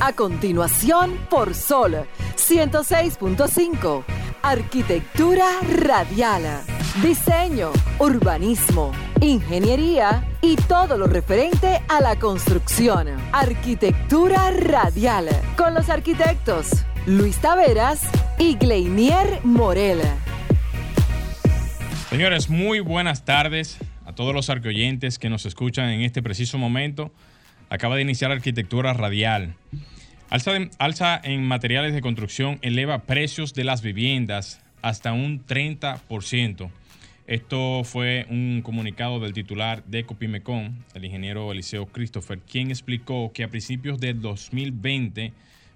A continuación, por Sol 106.5. Arquitectura radial. Diseño, urbanismo, ingeniería y todo lo referente a la construcción. Arquitectura radial. Con los arquitectos Luis Taveras y Gleinier Morel. Señores, muy buenas tardes a todos los arqueoyentes que nos escuchan en este preciso momento. Acaba de iniciar Arquitectura Radial. Alza, en materiales de construcción eleva precios de las viviendas hasta un 30%. Esto fue un comunicado del titular de Copimecon, el ingeniero Eliseo Christopher, quien explicó que a principios del 2020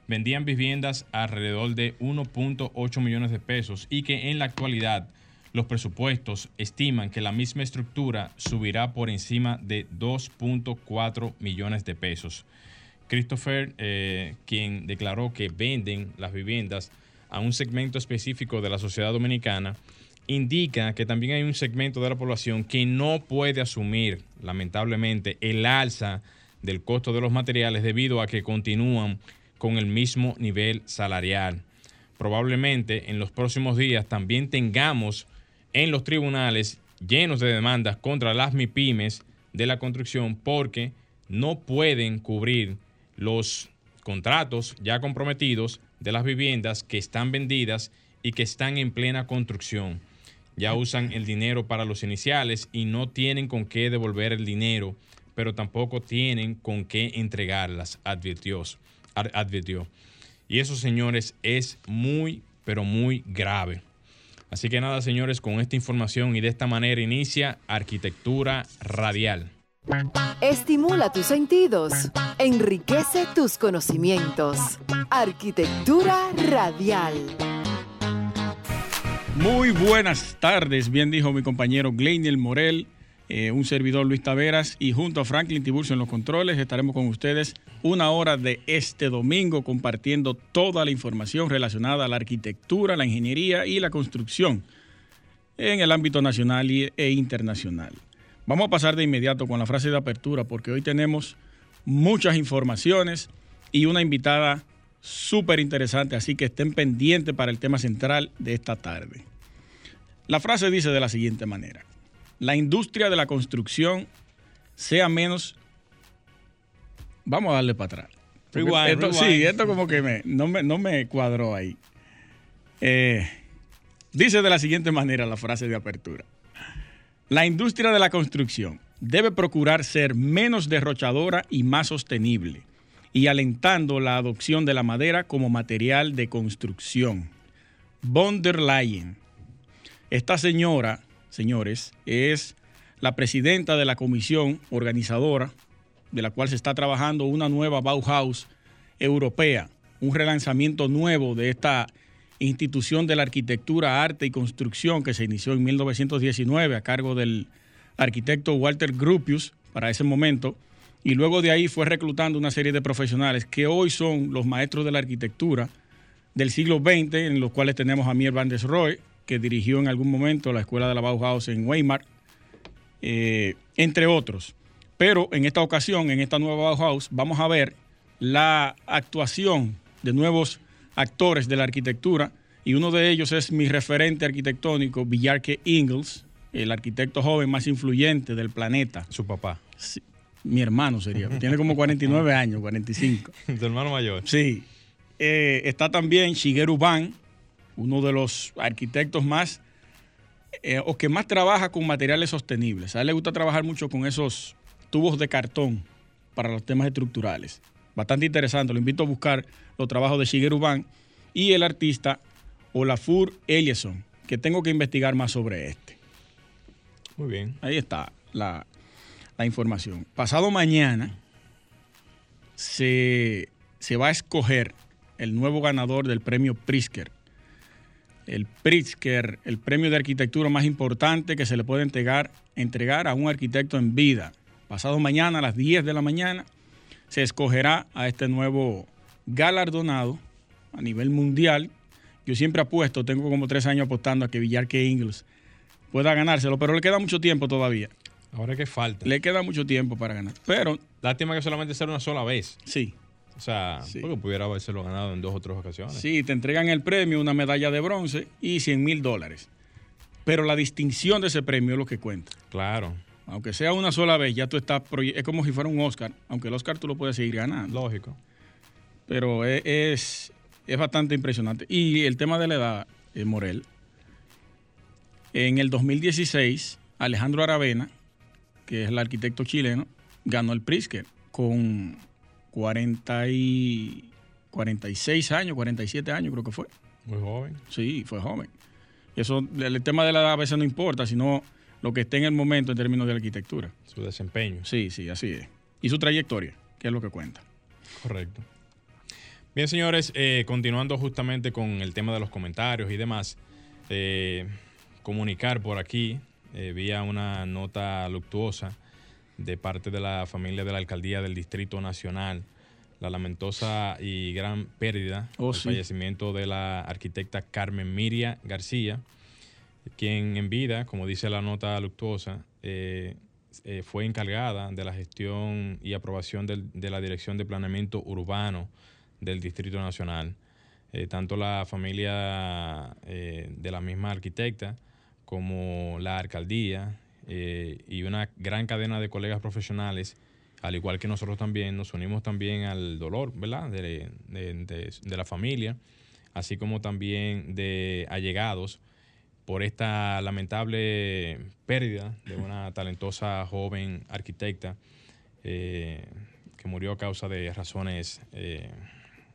vendían viviendas alrededor de 1.8 millones de pesos y que en la actualidad los presupuestos estiman que la misma estructura subirá por encima de 2.4 millones de pesos. Christopher, eh, quien declaró que venden las viviendas a un segmento específico de la sociedad dominicana, indica que también hay un segmento de la población que no puede asumir, lamentablemente, el alza del costo de los materiales debido a que continúan con el mismo nivel salarial. Probablemente en los próximos días también tengamos en los tribunales llenos de demandas contra las MIPIMES de la construcción porque no pueden cubrir los contratos ya comprometidos de las viviendas que están vendidas y que están en plena construcción. Ya usan el dinero para los iniciales y no tienen con qué devolver el dinero, pero tampoco tienen con qué entregarlas, advirtió. advirtió. Y eso, señores, es muy, pero muy grave. Así que nada, señores, con esta información y de esta manera inicia Arquitectura Radial. Estimula tus sentidos, enriquece tus conocimientos. Arquitectura Radial. Muy buenas tardes, bien dijo mi compañero Gleiniel Morel, eh, un servidor Luis Taveras y junto a Franklin Tiburcio en los controles estaremos con ustedes una hora de este domingo compartiendo toda la información relacionada a la arquitectura, la ingeniería y la construcción en el ámbito nacional e internacional. Vamos a pasar de inmediato con la frase de apertura porque hoy tenemos muchas informaciones y una invitada súper interesante, así que estén pendientes para el tema central de esta tarde. La frase dice de la siguiente manera, la industria de la construcción sea menos... Vamos a darle para atrás. Sí, esto como que no, me, cuadró ahí. Eh, dice de la siguiente manera la frase de apertura. La industria de la construcción debe procurar ser menos derrochadora y más sostenible, y alentando la adopción de la madera como material de construcción. Von der Leyen. Esta señora, señores, es la presidenta de la comisión organizadora, de la cual se está trabajando una nueva Bauhaus europea, un relanzamiento nuevo de esta institución de la arquitectura, arte y construcción que se inició en 1919 a cargo del arquitecto Walter Gropius para ese momento, y luego de ahí fue reclutando una serie de profesionales que hoy son los maestros de la arquitectura del siglo XX, en los cuales tenemos a Mier van Rohe, que dirigió en algún momento la escuela de la Bauhaus en Weimar, eh, entre otros. Pero en esta ocasión, en esta nueva Bauhaus, vamos a ver la actuación de nuevos actores de la arquitectura y uno de ellos es mi referente arquitectónico, Villarque Ingalls, el arquitecto joven más influyente del planeta. Su papá. mi hermano sería. Tiene como 49 años, 45. Tu hermano mayor. Sí. Eh, está también Shigeru Ban, uno de los arquitectos más eh, o que más trabaja con materiales sostenibles. A él le gusta trabajar mucho con esos tubos de cartón para los temas estructurales bastante interesante. Lo invito a buscar los trabajos de Shigeru Ban y el artista Olafur Ellison, que tengo que investigar más sobre este. Muy bien. Ahí está la, información. Pasado mañana se, va a escoger el nuevo ganador del premio Pritzker. El Pritzker, el premio de arquitectura más importante que se le puede entregar, entregar a un arquitecto en vida. Pasado mañana a las 10 de la mañana se escogerá a este nuevo galardonado a nivel mundial. Yo siempre apuesto, tengo como tres años apostando a que Villarque Ingles pueda ganárselo, pero le queda mucho tiempo todavía. Ahora que falta. Le queda mucho tiempo para ganar. Pero. Lástima que solamente sea una sola vez. Sí. Sea, Sí. porque pudiera habérselo ganado en dos o tres ocasiones. Sí, te entregan el premio, una medalla de bronce y 100 mil dólares. Pero la distinción de ese premio es lo que cuenta. Claro, Aunque sea una sola vez, ya tú estás. Es como si fuera un Oscar. Aunque el Oscar tú lo puedes seguir ganando. lógico. Pero es, es, es bastante impresionante. Y el tema de la edad, eh, Morel. En el 2016, Alejandro Aravena, que es el arquitecto chileno, ganó el Pritzker con 40 y 46 años, 47 años creo que fue. Muy joven. Sí, fue joven. Eso, el tema de la edad a veces no importa, sino lo que esté en el momento en términos de arquitectura. Su desempeño. Sí, sí, así es. Y su trayectoria, que es lo que cuenta. Correcto. Bien, señores, eh, continuando justamente con el tema de los comentarios y demás, eh, comunicar por aquí, eh, vía una nota luctuosa de parte de la familia de la alcaldía del Distrito Nacional, la lamentosa y gran pérdida, Oh, el sí. fallecimiento de la arquitecta Carmen Miria García, quien en vida, como dice la nota luctuosa, eh, eh, fue encargada de la gestión y aprobación del- de la Dirección de Planeamiento Urbano del Distrito Nacional. Eh, tanto la familia de la misma arquitecta como la alcaldía eh, y una gran cadena de colegas profesionales, al igual que nosotros también, nos unimos también al dolor, ¿verdad?, de, de- de- de la familia, así como también de allegados por esta lamentable pérdida de una talentosa joven arquitecta eh, que murió a causa de razones eh,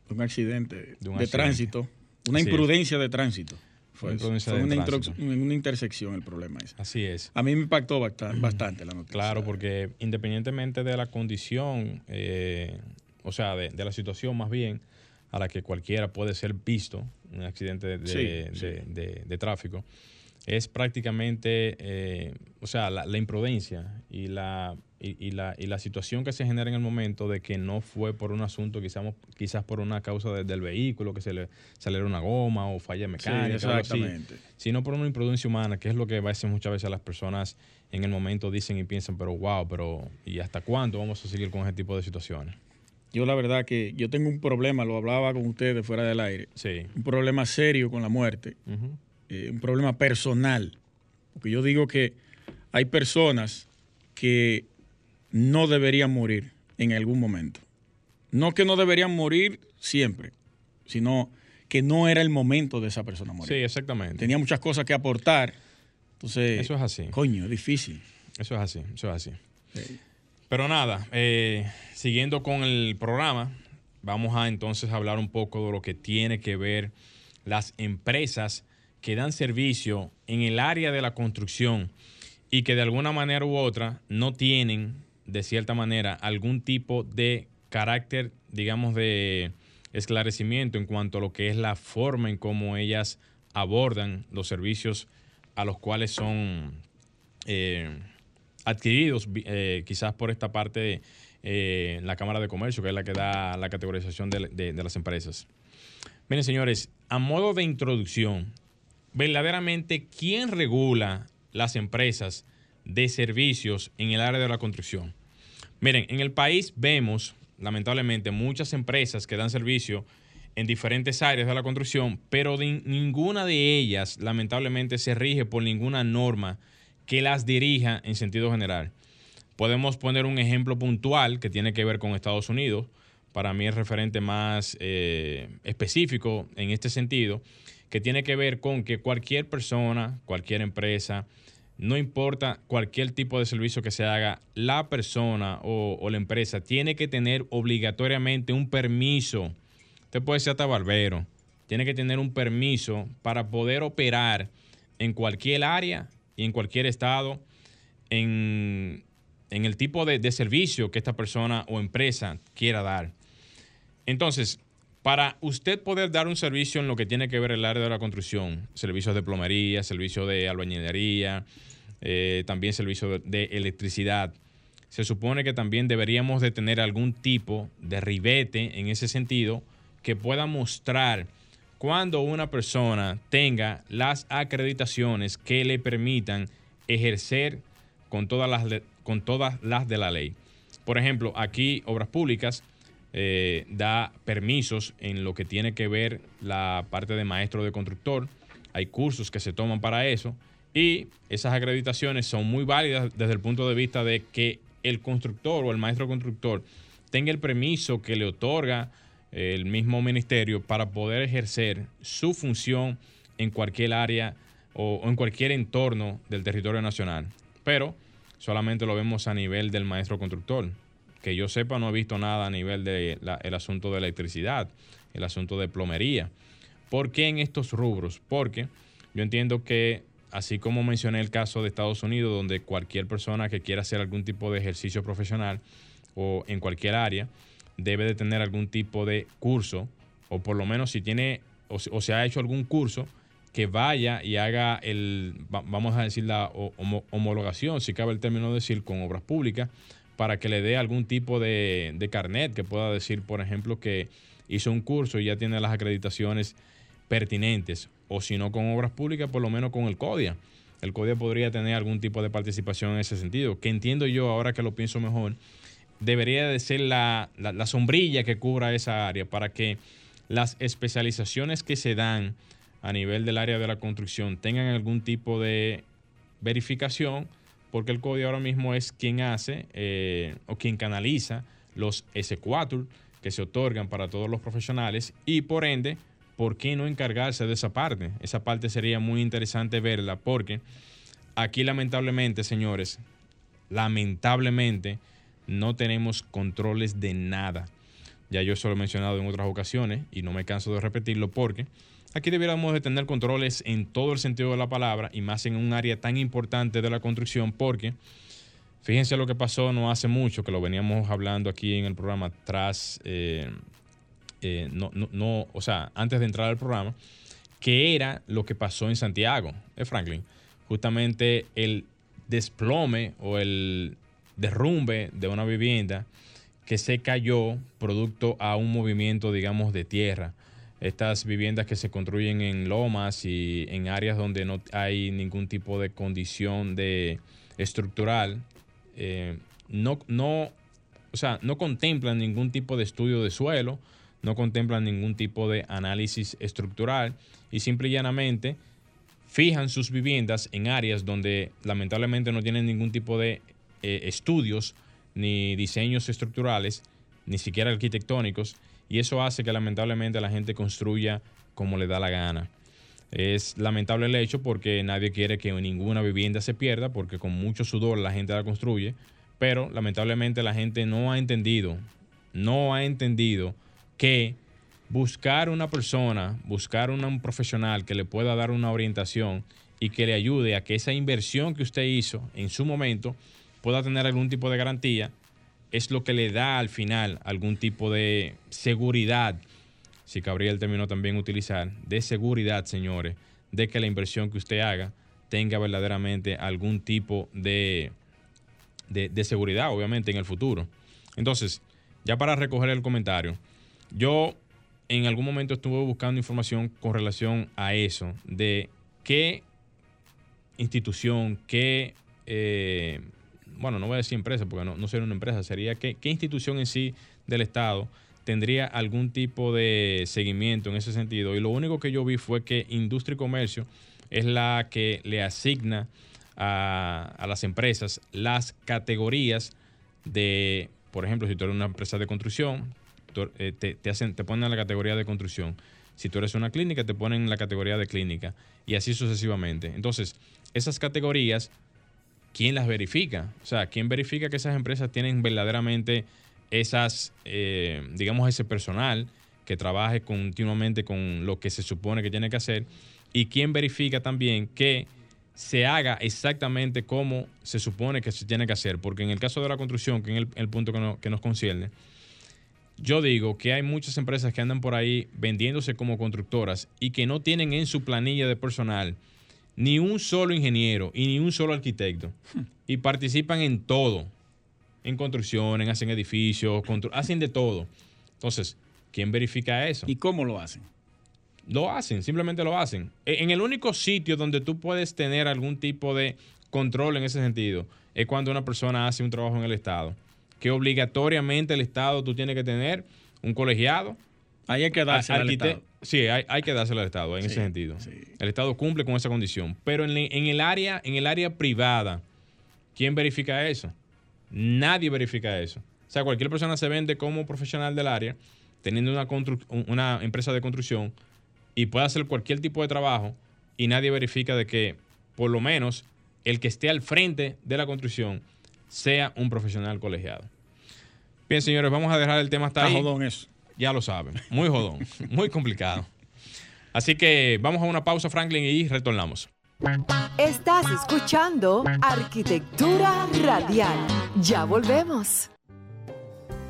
Un accidente De de, un accidente. tránsito. Una imprudencia de tránsito. Fue, fue una, una intersección el problema ese. así es. A mí me impactó basta- bastante la noticia. Claro, porque independientemente de la condición, eh, o sea, de, de la situación más bien a la que cualquiera puede ser visto, un accidente de, de- Sí, de- sí. de- de tráfico, es prácticamente, eh, o sea, la, la imprudencia y la, y, y la, y la situación que se genera en el momento de que no fue por un asunto, quizás, quizás por una causa de- del vehículo, que se le saliera una goma o falla Sí, mecánica, así exactamente. sino por una imprudencia humana, que es lo que a veces, muchas veces las personas en el momento dicen y piensan, pero wow, pero ¿y hasta cuándo vamos a seguir con ese tipo de situaciones? Yo la verdad que yo tengo un problema, lo hablaba con ustedes fuera del aire, Sí. un problema serio con la muerte, eh, un problema personal. Porque yo digo que hay personas que no deberían morir en algún momento. No que no deberían morir siempre, sino que no era el momento de esa persona morir. Sí, exactamente. Tenía muchas cosas que aportar. Entonces, Eso es así. coño, es difícil. Eso es así, eso es así. Sí. Pero nada, eh, siguiendo con el programa, vamos a entonces hablar un poco de lo que tiene que ver las empresas que dan servicio en el área de la construcción y que de alguna manera u otra no tienen, de cierta manera, algún tipo de carácter, digamos, de esclarecimiento en cuanto a lo que es la forma en cómo ellas abordan los servicios a los cuales son eh, adquiridos eh, quizás por esta parte de eh, la Cámara de Comercio, que es la que da la categorización de, de- de las empresas. Miren, señores, a modo de introducción, verdaderamente, ¿quién regula las empresas de servicios en el área de la construcción? Miren, en el país vemos, lamentablemente, muchas empresas que dan servicio en diferentes áreas de la construcción, pero ninguna de ellas, lamentablemente, se rige por ninguna norma que las dirija en sentido general. Podemos poner un ejemplo puntual que tiene que ver con Estados Unidos. Para mí es referente más eh, específico en este sentido, que tiene que ver con que cualquier persona, cualquier empresa, no importa cualquier tipo de servicio que se haga, la persona o, la empresa tiene que tener obligatoriamente un permiso. Usted puede ser hasta barbero. Tiene que tener un permiso para poder operar en cualquier área y en cualquier estado en, el tipo de servicio que esta persona o empresa quiera dar. Entonces, para usted poder dar un servicio en lo que tiene que ver el área de la construcción, servicios de plomería, servicios de albañilería, eh, también servicios de, electricidad, se supone que también deberíamos de tener algún tipo de ribete en ese sentido que pueda mostrar cuando una persona tenga las acreditaciones que le permitan ejercer con todas las, con todas las de la ley. Por ejemplo, aquí Obras Públicas eh, da permisos en lo que tiene que ver la parte de maestro de constructor. Hay cursos que se toman para eso y esas acreditaciones son muy válidas desde el punto de vista de que el constructor o el maestro constructor tenga el permiso que le otorga el mismo ministerio para poder ejercer su función en cualquier área o, en cualquier entorno del territorio nacional. Pero solamente lo vemos a nivel del maestro constructor. Que yo sepa, no he visto nada a nivel del el asunto de electricidad, el asunto de plomería. ¿Por qué en estos rubros? Porque yo entiendo que, así como mencioné el caso de Estados Unidos, donde cualquier persona que quiera hacer algún tipo de ejercicio profesional o en cualquier área, debe de tener algún tipo de curso, o por lo menos si tiene o, se ha hecho algún curso, que vaya y haga el, vamos a decir, la homologación, si cabe el término decir, con obras públicas, para que le dé algún tipo de, carnet que pueda decir, por ejemplo, que hizo un curso y ya tiene las acreditaciones pertinentes, o si no con obras públicas, por lo menos con el CODIA. El CODIA podría tener algún tipo de participación en ese sentido, que entiendo yo, ahora que lo pienso mejor, debería de ser la, sombrilla que cubra esa área para que las especializaciones que se dan a nivel del área de la construcción tengan algún tipo de verificación, porque el código ahora mismo es quien hace eh, o quien canaliza los S4 que se otorgan para todos los profesionales y por ende, ¿por qué no encargarse de esa parte? Esa parte sería muy interesante verla porque aquí lamentablemente, señores, lamentablemente, no tenemos controles de nada. Ya yo eso lo he mencionado en otras ocasiones y no me canso de repetirlo porque aquí debiéramos de tener controles en todo el sentido de la palabra y más en un área tan importante de la construcción porque fíjense lo que pasó no hace mucho, que lo veníamos hablando aquí en el programa tras, eh, eh, no, no, o sea, antes de entrar al programa, que era lo que pasó en Santiago, de Franklin. Justamente el desplome o el derrumbe de una vivienda que se cayó producto a un movimiento, digamos, de tierra. Estas viviendas que se construyen en lomas y en áreas donde no hay ningún tipo de condición de estructural, eh, no, no, o sea, no contemplan ningún tipo de estudio de suelo, no contemplan ningún tipo de análisis estructural y simple y llanamente fijan sus viviendas en áreas donde lamentablemente no tienen ningún tipo de eh, estudios ni diseños estructurales, ni siquiera arquitectónicos, y eso hace que lamentablemente la gente construya como le da la gana. Es lamentable el hecho porque nadie quiere que ninguna vivienda se pierda, porque con mucho sudor la gente la construye, pero lamentablemente la gente no ha entendido, no ha entendido que buscar una persona, buscar un profesional que le pueda dar una orientación y que le ayude a que esa inversión que usted hizo en su momento pueda tener algún tipo de garantía, es lo que le da al final algún tipo de seguridad, si cabría el término también utilizar, de seguridad, señores, de que la inversión que usted haga tenga verdaderamente algún tipo de, de, seguridad, obviamente, en el futuro. Entonces, ya para recoger el comentario, yo en algún momento estuve buscando información con relación a eso, de qué institución, qué eh, bueno, no voy a decir empresa porque no, no sería una empresa, sería que, qué institución en sí del Estado tendría algún tipo de seguimiento en ese sentido. Y lo único que yo vi fue que Industria y Comercio es la que le asigna a, las empresas las categorías de, por ejemplo, si tú eres una empresa de construcción, eh, te, te, hacen, te ponen la categoría de construcción. Si tú eres una clínica, te ponen la categoría de clínica y así sucesivamente. Entonces, esas categorías ¿quién las verifica? O sea, ¿quién verifica que esas empresas tienen verdaderamente esas, eh, digamos, ese personal que trabaje continuamente con lo que se supone que tiene que hacer? ¿Y quién verifica también que se haga exactamente como se supone que se tiene que hacer? Porque en el caso de la construcción, que es el, punto que, que nos concierne, yo digo que hay muchas empresas que andan por ahí vendiéndose como constructoras y que no tienen en su planilla de personal ni un solo ingeniero y ni un solo arquitecto. Y participan en todo. En construcciones, hacen edificios, hacen de todo. Entonces, ¿quién verifica eso? ¿Y cómo lo hacen? Lo hacen, simplemente lo hacen. E, en el único sitio donde tú puedes tener algún tipo de control en ese sentido es cuando una persona hace un trabajo en el Estado. Que obligatoriamente el Estado tú tienes que tener un colegiado. Ahí hay que dársela al Estado. Sí, hay, hay que dárselo al Estado en Sí, ese sentido. sí. El Estado cumple con esa condición. Pero en, en el área, en el área privada, ¿quién verifica eso? Nadie verifica eso. O sea, cualquier persona se vende como profesional del área, teniendo una empresa de construcción y puede hacer cualquier tipo de trabajo y nadie verifica de que por lo menos el que esté al frente de la construcción sea un profesional colegiado. Bien, señores, vamos a dejar el tema hasta Está ahí. jodón eso. Ya lo saben. Muy jodón. muy complicado. Así que vamos a una pausa, Franklin, y retornamos. Estás escuchando Arquitectura Radial. Ya volvemos.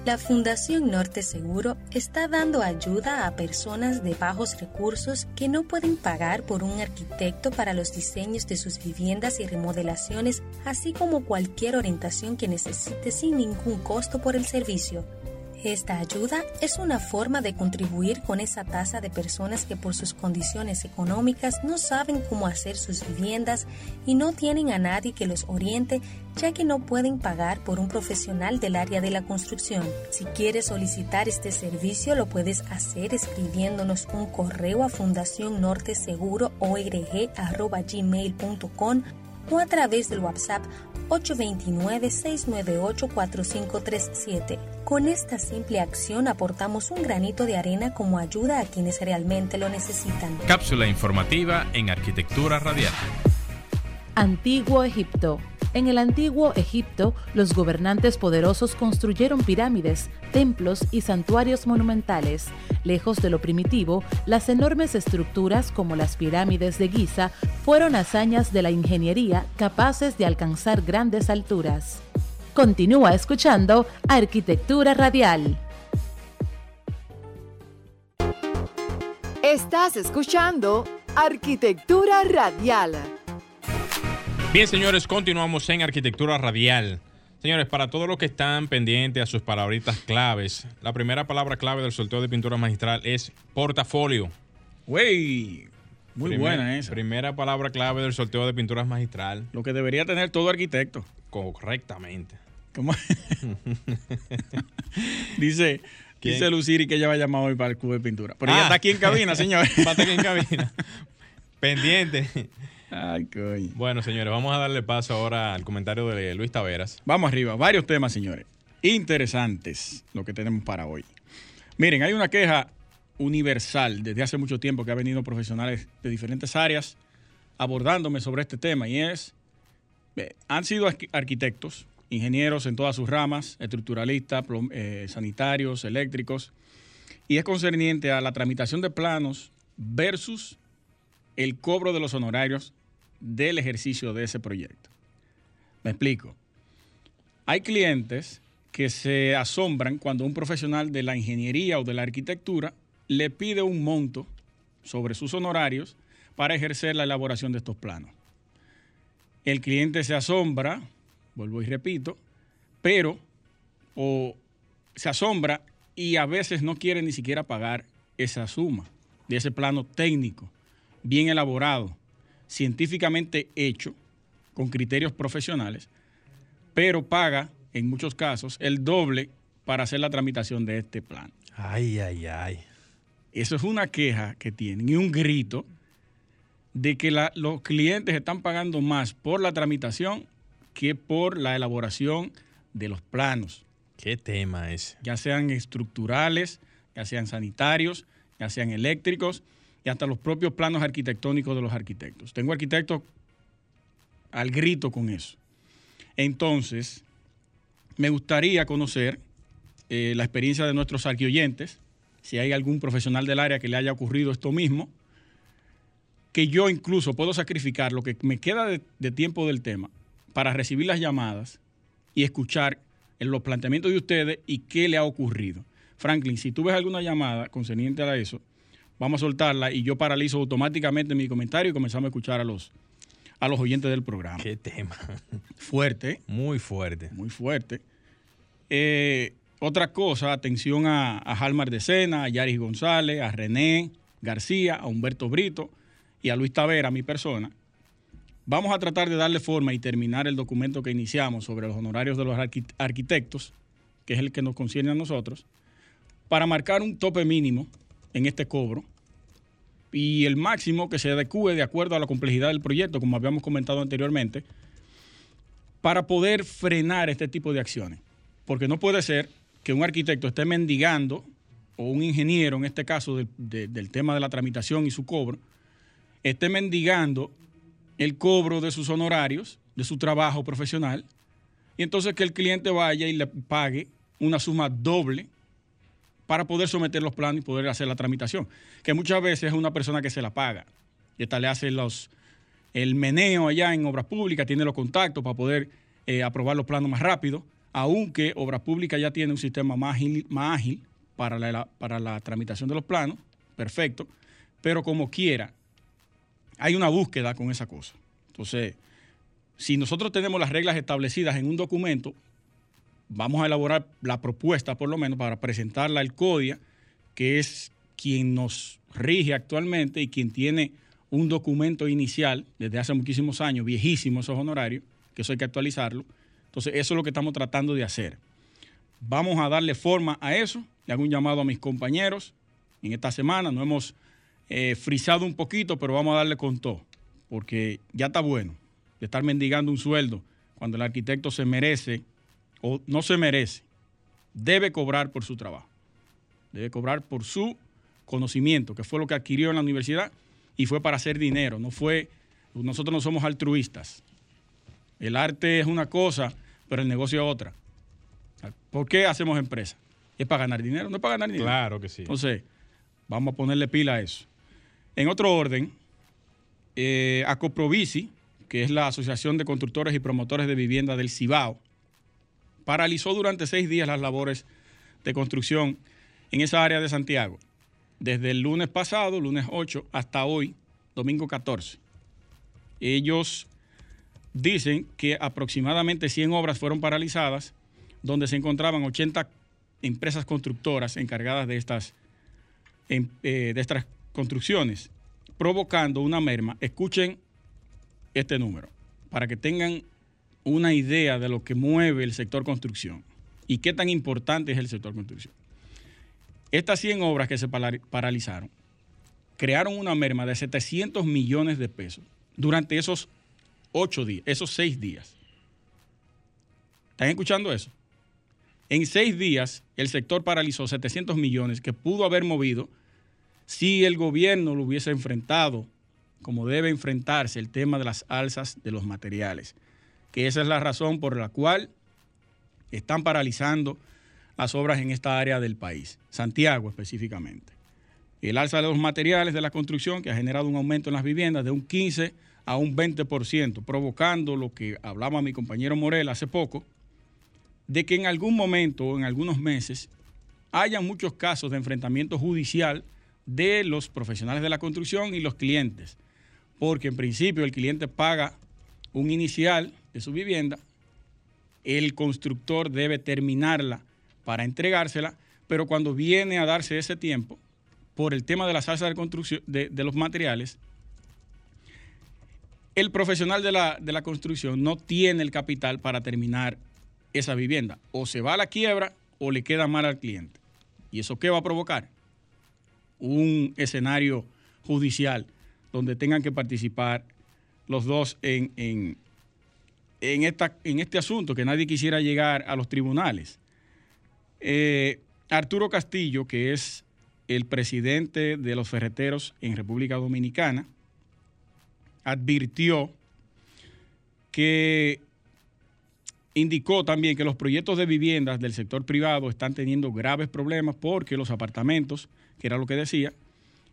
La Fundación Norte Seguro está dando ayuda a personas de bajos recursos que no pueden pagar por un arquitecto para los diseños de sus viviendas y remodelaciones, así como cualquier orientación que necesite sin ningún costo por el servicio. Esta ayuda es una forma de contribuir con esa tasa de personas que por sus condiciones económicas no saben cómo hacer sus viviendas y no tienen a nadie que los oriente ya que no pueden pagar por un profesional del área de la construcción. Si quieres solicitar este servicio lo puedes hacer escribiéndonos un correo a fundacionnorteseguro.org@gmail.com o a través del WhatsApp 829-698-4537. Con esta simple acción aportamos un granito de arena como ayuda a quienes realmente lo necesitan. Cápsula informativa en Arquitectura Radial. Antiguo Egipto. En el antiguo Egipto, los gobernantes poderosos construyeron pirámides, templos y santuarios monumentales. Lejos de lo primitivo, las enormes estructuras como las pirámides de Giza fueron hazañas de la ingeniería capaces de alcanzar grandes alturas. Continúa escuchando Arquitectura Radial. Estás escuchando Arquitectura Radial. Bien, señores, continuamos en Arquitectura Radial. Señores, para todos los que están pendientes a sus palabritas claves, la primera palabra clave del sorteo de pintura magistral es portafolio. Güey, muy Primer- buena esa. Primera palabra clave del sorteo de pinturas magistral. Lo que debería tener todo arquitecto. Correctamente. ¿Cómo? dice, ¿Quién? dice Luciri que ella va a llamar hoy para el club de pintura. Pero ella Ah. está aquí en cabina, señor. Va a estar en cabina. Pendiente. Ay, coño. Bueno, señores, vamos a darle paso ahora al comentario de Luis Taveras. Vamos arriba, varios temas, señores. Interesantes lo que tenemos para hoy. Miren, hay una queja universal desde hace mucho tiempo que ha venido profesionales de diferentes áreas abordándome sobre este tema y es, eh, han sido arqui- arquitectos, ingenieros en todas sus ramas, estruturalistas, plom- eh, sanitarios, eléctricos, y es concerniente a la tramitación de planos versus el cobro de los honorarios del ejercicio de ese proyecto. Me explico. Hay clientes que se asombran cuando un profesional de la ingeniería o de la arquitectura le pide un monto sobre sus honorarios para ejercer la elaboración de estos planos. El cliente se asombra, vuelvo y repito, pero o se asombra y a veces no quiere ni siquiera pagar esa suma de ese plano técnico, bien elaborado, científicamente hecho, con criterios profesionales, pero paga en muchos casos el doble para hacer la tramitación de este plan. Ay, ay, ay. Eso es una queja que tienen y un grito de que la- los clientes están pagando más por la tramitación que por la elaboración de los planos, ¿Qué tema es? ya sean estructurales, ya sean sanitarios, ya sean eléctricos y hasta los propios planos arquitectónicos de los arquitectos. Tengo arquitectos al grito con eso. Entonces, me gustaría conocer eh, la experiencia de nuestros arquioyentes, si hay algún profesional del área que le haya ocurrido esto mismo, que yo incluso puedo sacrificar lo que me queda de, tiempo del tema para recibir las llamadas y escuchar en los planteamientos de ustedes y qué le ha ocurrido. Franklin, si tú ves alguna llamada concerniente a eso, vamos a soltarla y yo paralizo automáticamente mi comentario y comenzamos a escuchar a los, a los oyentes del programa. ¿Qué tema? Fuerte. Muy fuerte. muy fuerte. Eh, otra cosa, atención a, a Halmar de Sena, a Yaris González, a René García, a Humberto Brito y a Luis Tavera, mi persona. Vamos a tratar de darle forma y terminar el documento que iniciamos sobre los honorarios de los arqui- arquitectos, que es el que nos concierne a nosotros, para marcar un tope mínimo en este cobro y el máximo que se adecue de acuerdo a la complejidad del proyecto, como habíamos comentado anteriormente, para poder frenar este tipo de acciones. Porque no puede ser que un arquitecto esté mendigando, o un ingeniero en este caso del tema de la tramitación y su cobro, esté mendigando el cobro de sus honorarios, de su trabajo profesional, y entonces que el cliente vaya y le pague una suma doble para poder someter los planos y poder hacer la tramitación. Que muchas veces es una persona que se la paga. Y esta le hace el meneo allá en obras públicas, tiene los contactos para poder eh, aprobar los planos más rápido, aunque Obras Públicas ya tiene un sistema más ágil, más ágil para, la, para la tramitación de los planos, perfecto, pero como quiera, hay una búsqueda con esa cosa. Entonces, si nosotros tenemos las reglas establecidas en un documento, vamos a elaborar la propuesta por lo menos para presentarla al CODIA, que es quien nos rige actualmente y quien tiene un documento inicial desde hace muchísimos años, viejísimo esos honorarios, que eso hay que actualizarlo. Entonces, eso es lo que estamos tratando de hacer. Vamos a darle forma a eso. Le hago un llamado a mis compañeros. En esta semana nos hemos eh, frisado un poquito, pero vamos a darle con todo, porque ya está bueno de estar mendigando un sueldo cuando el arquitecto se merece o no se merece, debe cobrar por su trabajo, debe cobrar por su conocimiento, que fue lo que adquirió en la universidad y fue para hacer dinero, no fue, nosotros no somos altruistas. El arte es una cosa, pero el negocio es otra. ¿Por qué hacemos empresa? Es para ganar dinero, no es para ganar dinero. Claro que sí. Entonces, vamos a ponerle pila a eso. En otro orden, eh, Acoprovisi, que es la Asociación de Constructores y Promotores de Vivienda del Cibao, paralizó durante seis días las labores de construcción en esa área de Santiago, desde el lunes pasado, lunes 8, hasta hoy, domingo 14. Ellos dicen que aproximadamente 100 obras fueron paralizadas, donde se encontraban 80 empresas constructoras encargadas de estas, em, eh, de estas construcciones, provocando una merma. Escuchen este número, para que tengan una idea de lo que mueve el sector construcción y qué tan importante es el sector construcción. Estas 100 obras que se paralizaron crearon una merma de 700 millones de pesos durante esos 8 días, esos 6 días. ¿Están escuchando eso? En 6 días el sector paralizó 700 millones que pudo haber movido si el gobierno lo hubiese enfrentado como debe enfrentarse el tema de las alzas de los materiales que esa es la razón por la cual están paralizando las obras en esta área del país, Santiago específicamente. El alza de los materiales de la construcción que ha generado un aumento en las viviendas de un 15 a un 20%, provocando lo que hablaba mi compañero Morel hace poco, de que en algún momento o en algunos meses haya muchos casos de enfrentamiento judicial de los profesionales de la construcción y los clientes, porque en principio el cliente paga un inicial de su vivienda, el constructor debe terminarla para entregársela, pero cuando viene a darse ese tiempo, por el tema de la salsa de, construcción, de, los materiales, el profesional de la, de la construcción no tiene el capital para terminar esa vivienda. O se va a la quiebra o le queda mal al cliente. ¿Y eso qué va a provocar? Un escenario judicial donde tengan que participar los dos en, en, esta, en este asunto, que nadie quisiera llegar a los tribunales. Eh, Arturo Castillo, que es el presidente de los ferreteros en República Dominicana, advirtió que indicó también que los proyectos de viviendas del sector privado están teniendo graves problemas porque los apartamentos, que era lo que decía,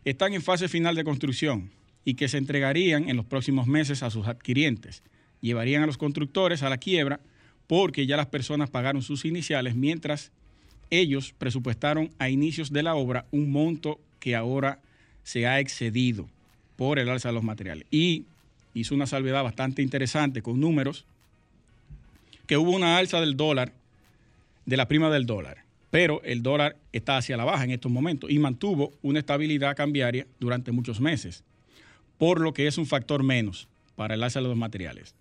están en fase final de construcción y que se entregarían en los próximos meses a sus adquirientes llevarían a los constructores a la quiebra porque ya las personas pagaron sus iniciales mientras ellos presupuestaron a inicios de la obra un monto que ahora se ha excedido por el alza de los materiales. Y hizo una salvedad bastante interesante con números, que hubo una alza del dólar, de la prima del dólar, pero el dólar está hacia la baja en estos momentos y mantuvo una estabilidad cambiaria durante muchos meses, por lo que es un factor menos para el alza de los materiales.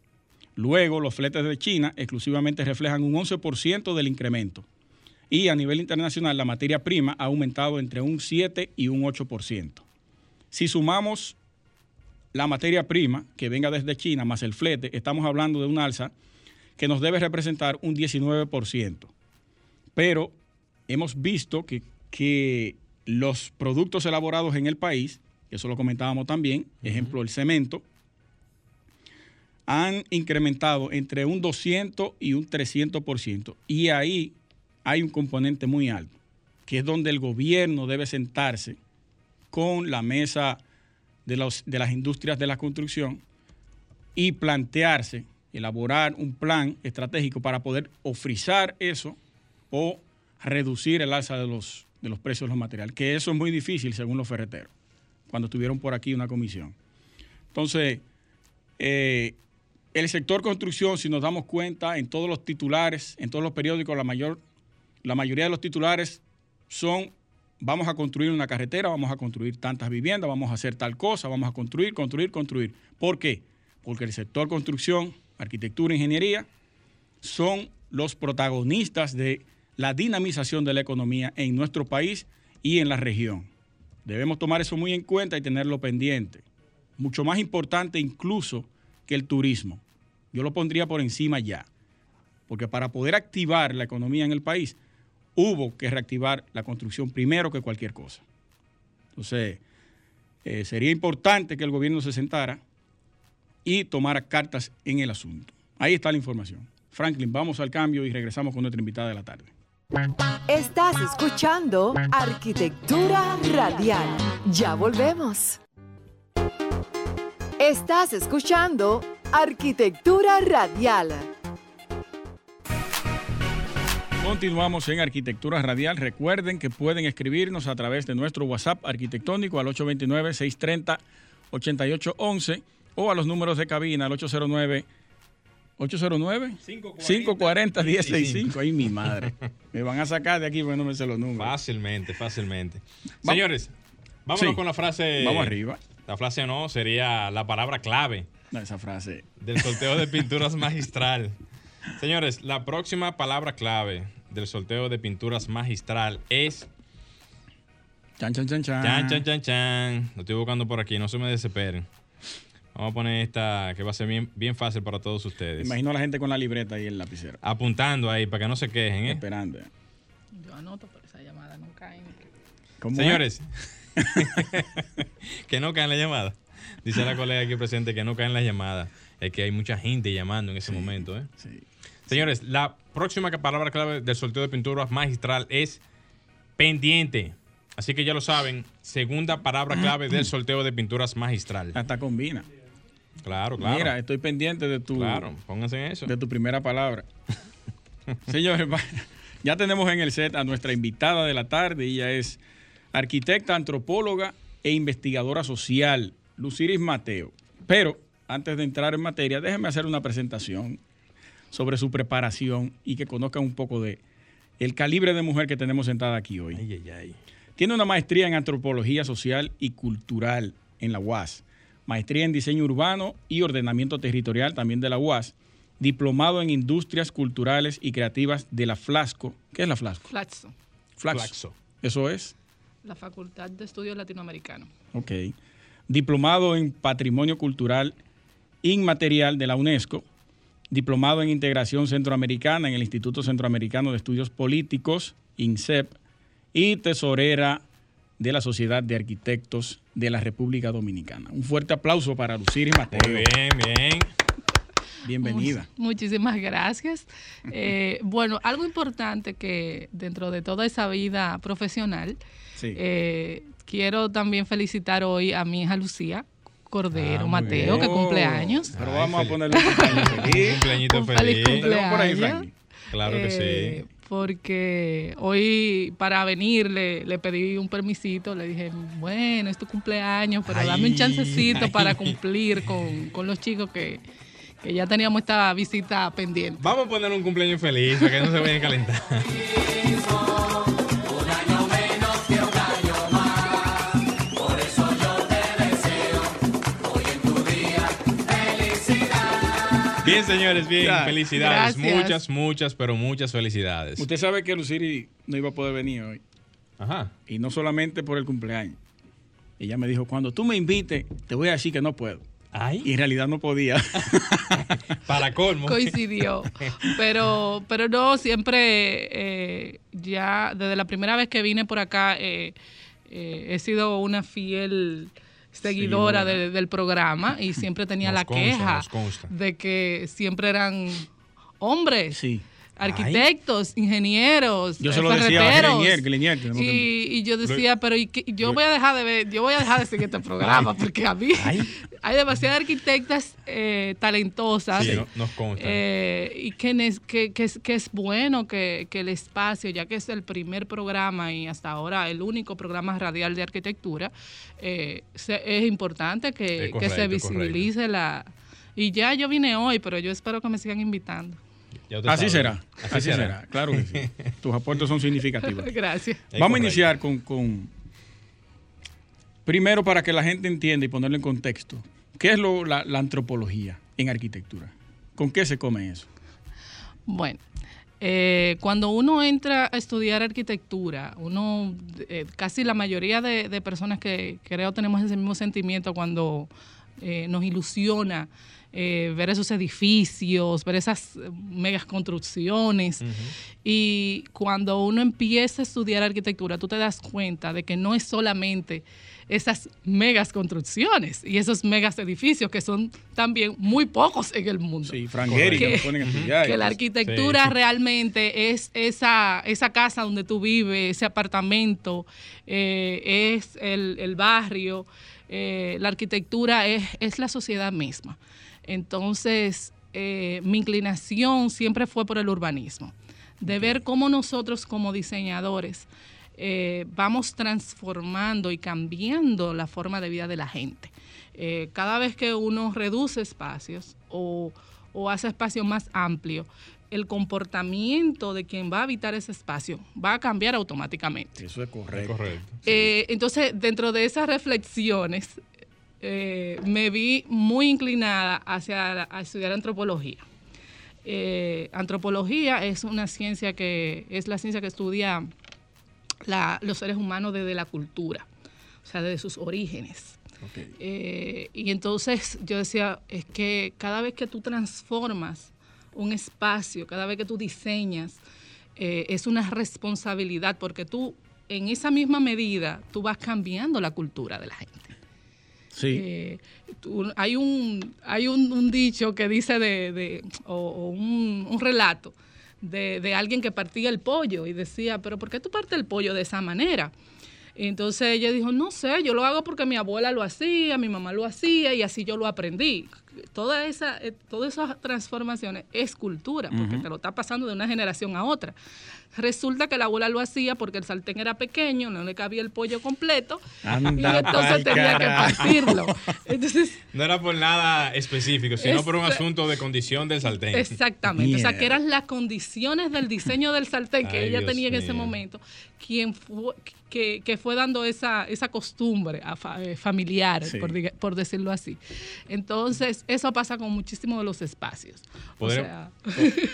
Luego, los fletes de China exclusivamente reflejan un 11% del incremento. y a nivel internacional la materia prima ha aumentado entre un 7 y un 8%. Si sumamos la materia prima que venga desde China más el flete, estamos hablando de un alza que nos debe representar un 19%. Pero hemos visto que, que los productos elaborados en el país, eso lo comentábamos también, ejemplo el cemento, han incrementado entre un 200 y un 300%. Y ahí hay un componente muy alto, que es donde el gobierno debe sentarse con la mesa de, de las industrias de la construcción y plantearse, elaborar un plan estratégico para poder ofrizar eso o reducir el alza de los, de los precios de los materiales, que eso es muy difícil según los ferreteros, cuando estuvieron por aquí una comisión. Entonces, eh, el sector construcción, si nos damos cuenta, en todos los titulares, en todos los periódicos, la, mayor, la mayoría de los titulares son, vamos a construir una carretera, vamos a construir tantas viviendas, vamos a hacer tal cosa, vamos a construir, construir, construir. ¿Por qué? Porque el sector construcción, arquitectura, ingeniería, son los protagonistas de la dinamización de la economía en nuestro país y en la región. Debemos tomar eso muy en cuenta y tenerlo pendiente. Mucho más importante incluso que el turismo. Yo lo pondría por encima ya. Porque para poder activar la economía en el país, hubo que reactivar la construcción primero que cualquier cosa. Entonces, eh, sería importante que el gobierno se sentara y tomara cartas en el asunto. Ahí está la información. Franklin, vamos al cambio y regresamos con nuestra invitada de la tarde. Estás escuchando Arquitectura Radial. Ya volvemos. Estás escuchando Arquitectura Radial. Continuamos en Arquitectura Radial. Recuerden que pueden escribirnos a través de nuestro WhatsApp arquitectónico al 829-630-8811 o a los números de cabina al 809 809 540 1065. Ay, mi madre. Me van a sacar de aquí porque no me sé los números. Fácilmente, fácilmente. Señores, vámonos Sí. con la frase. Vamos arriba. La frase no, sería la palabra clave No, esa frase. del sorteo de pinturas magistral. Señores, la próxima palabra clave del sorteo de pinturas magistral es Chan, chan, chan, chan. chan, chan, chan, chan. Lo estoy buscando por aquí, no se me desesperen. Vamos a poner esta que va a ser bien, bien fácil para todos ustedes. Imagino a la gente con la libreta y el lapicero. Apuntando ahí para que no se quejen, ¿eh? Esperando. Yo anoto, pero esa llamada no cae. ¿Cómo Señores, que no caen las llamadas. Dice la colega aquí presente que no caen las llamadas. Es que hay mucha gente llamando en ese momento. ¿eh? Sí. Señores, la próxima palabra clave del sorteo de pinturas magistral es pendiente. Así que ya lo saben, segunda palabra clave del sorteo de pinturas magistral. Hasta combina. Claro, claro. Mira, estoy pendiente de tu, claro, pónganse en eso. de tu primera palabra. Señores, ya tenemos en el set a nuestra invitada de la tarde. Ella es arquitecta, antropóloga e investigadora social, Luciris Mateo. Pero antes de entrar en materia, déjenme hacer una presentación sobre su preparación y que conozcan un poco de el calibre de mujer que tenemos sentada aquí hoy. Ay, ay, ay. Tiene una maestría en antropología social y cultural en la UAS, maestría en diseño urbano y ordenamiento territorial también de la UAS, diplomado en industrias culturales y creativas de la Flasco. ¿Qué es la Flasco? Flaxo, Flaxo. Flaxo. Eso es. la Facultad de Estudios Latinoamericanos. Ok. Diplomado en patrimonio cultural inmaterial de la UNESCO. Diplomado en integración centroamericana en el Instituto Centroamericano de Estudios Políticos, INSEP. Y tesorera de la Sociedad de Arquitectos de la República Dominicana. Un fuerte aplauso para Luciri Mateo. Muy bien, bien. Bienvenida. Mu- Muchísimas gracias. Eh, bueno, algo importante que dentro de toda esa vida profesional, Sí. eh, quiero también felicitar hoy a mi hija Lucía Cordero Ah, Mateo, que cumple años. Pero Ay, vamos a ponerle un cumpleaños Un feliz. cumpleañito Un feliz feliz. cumpleaños. Por ahí. Claro que Eh, sí. Porque hoy para venir le, le pedí un permisito, le dije, bueno, es tu cumpleaños, pero dame un chancecito ay. para cumplir con, con los chicos que, que ya teníamos esta visita pendiente. Vamos a poner un cumpleaños feliz para que no se vayan a calentar. Bien, señores, bien. Ya. Felicidades. Gracias. Muchas, muchas, pero muchas felicidades. Usted sabe que Luciri no iba a poder venir hoy. Ajá. Y no solamente por el cumpleaños. Ella me dijo, cuando tú me invites, te voy a decir que no puedo. Y Ay, en realidad no podía. para colmo. coincidió. Pero, pero no, siempre, eh, ya desde la primera vez que vine por acá, eh, eh, he sido una fiel seguidora Seguidora. de- del programa y siempre tenía Nos la consta, queja de que siempre eran hombres. Sí. Arquitectos, ingenieros, Yo se lo decía a ferreteros. Glenier, Glenier, tenemos que- y, y yo decía, pero ¿y qué? yo voy a dejar de ver, yo voy a dejar de seguir este programa porque a mí hay demasiadas arquitectas eh, talentosas Sí, no- nos consta. eh, y que, que, que es, que es bueno que, que el espacio, ya que es el primer programa y hasta ahora el único programa radial de arquitectura, eh, se- es importante que, Es que se correcto, visibilice la... Y ya yo vine hoy, pero yo espero que me sigan invitando. Ya usted Así sabe. será. Así, será. Claro que sí. Tus aportes son significativos. Gracias. Vamos a iniciar con, con- Primero, para que la gente entienda y ponerlo en contexto, ¿qué es lo, la, la antropología en arquitectura? ¿Con qué se come eso? Bueno, eh, cuando uno entra a estudiar arquitectura, uno, eh, casi la mayoría de, de personas que creo tenemos ese mismo sentimiento cuando eh, nos ilusiona eh, ver esos edificios, ver esas eh, megas construcciones. Y cuando uno empieza a estudiar arquitectura, tú te das cuenta de que no es solamente esas megas construcciones y esos megas edificios que son también muy pocos en el mundo Sí, Frank Gehry, que ponen a estudiar. que la arquitectura Sí. realmente es esa, esa casa donde tú vives, ese apartamento, eh, es el, el barrio, eh, la arquitectura es, es la sociedad misma. Entonces, eh, mi inclinación siempre fue por el urbanismo, de ver cómo nosotros como diseñadores eh, vamos transformando y cambiando la forma de vida de la gente. Eh, cada vez que uno reduce espacios o, o hace espacios más amplios, el comportamiento de quien va a habitar ese espacio va a cambiar automáticamente. Eso es Es correcto. correcto. Eh, entonces, dentro de esas reflexiones, eh, me vi muy inclinada hacia a estudiar antropología. Eh, antropología es una ciencia que es la ciencia que estudia la- los seres humanos desde la cultura, o sea, desde sus orígenes. Eh, y entonces yo decía, es que cada vez que tú transformas un espacio, cada vez que tú diseñas, eh, es una responsabilidad porque tú, en esa misma medida, tú vas cambiando la cultura de la gente. Sí. Eh, hay un, hay un, dicho que dice de, o, un relato de, de alguien que partía el pollo y decía, pero ¿por qué tú partes el pollo de esa manera? Entonces ella dijo, no sé, yo lo hago porque mi abuela lo hacía, mi mamá lo hacía y así yo lo aprendí. Toda esa, eh, todas esas transformaciones es cultura, porque te lo está pasando de una generación a otra. Resulta que la abuela lo hacía porque el sartén era pequeño, no le cabía el pollo completo Anda y entonces tenía que partirlo. Entonces, No era por nada específico, sino por un asunto de condición del sartén. Exactamente. O sea, que eran las condiciones del diseño del sartén que Ay, ella Dios tenía en ese momento, quien fue, que, que fue dando esa, esa costumbre a fa- eh, familiar, Sí. por, diga- por decirlo así. Entonces, eso pasa con muchísimos de los espacios. O sea,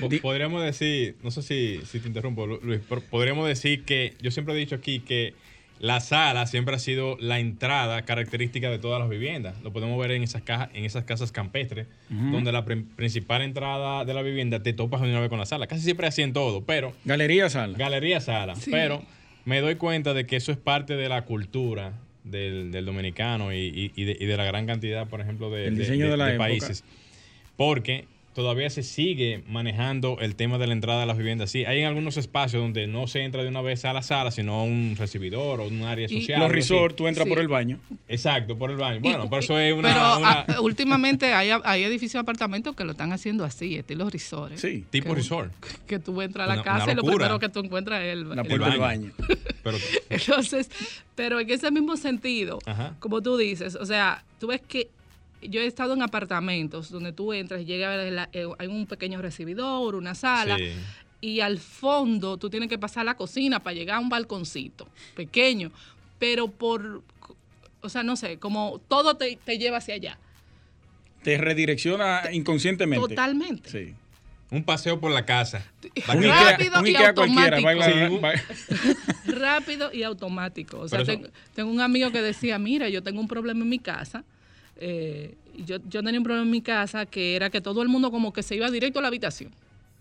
po- po- podríamos decir, no sé si, si te interrumpo, Lu- Luis, pero podríamos decir que yo siempre he dicho aquí que la sala siempre ha sido la entrada característica de todas las viviendas. Lo podemos ver en esas cajas, en esas casas campestres, donde la prin- principal entrada de la vivienda te topas de una vez con la sala. Casi siempre así en todo, pero Galería Sala. Galería Sala. Sí. Pero me doy cuenta de que eso es parte de la cultura del, del dominicano y, y- y de, y de la gran cantidad, por ejemplo, de, El de- diseño de- países. Porque todavía se sigue manejando el tema de la entrada a las viviendas. Sí, hay en algunos espacios donde no se entra de una vez a la sala, sino a un recibidor o un área Y- social. Los resorts, tú entras Sí. por el baño. Exacto, por el baño. y- Bueno, por eso es una... pero una ah, últimamente hay, hay edificios de apartamentos que lo están haciendo así, estilo resort. ¿eh? Sí. tipo que- resort. Que tú entras a la Una- casa una y lo primero que tú encuentras es el, La el puerta del baño. baño. Pero, Entonces, pero en ese mismo sentido, Ajá. como tú dices, o sea, tú ves que yo he estado en apartamentos donde tú entras y llega a ver la- eh, hay un pequeño recibidor, una sala, sí. y al fondo tú tienes que pasar la cocina para llegar a un balconcito pequeño, pero por, o sea, no sé, como todo te, te lleva hacia allá. te redirecciona inconscientemente. Totalmente. Sí. Un paseo por la casa. Un Rápido un y automático. baila- Sí. ba- rápido y automático. O sea, tengo un amigo que decía, mira, yo tengo un problema en mi casa. Eh, yo, yo tenía un problema en mi casa que era que todo el mundo como que se iba directo a la habitación.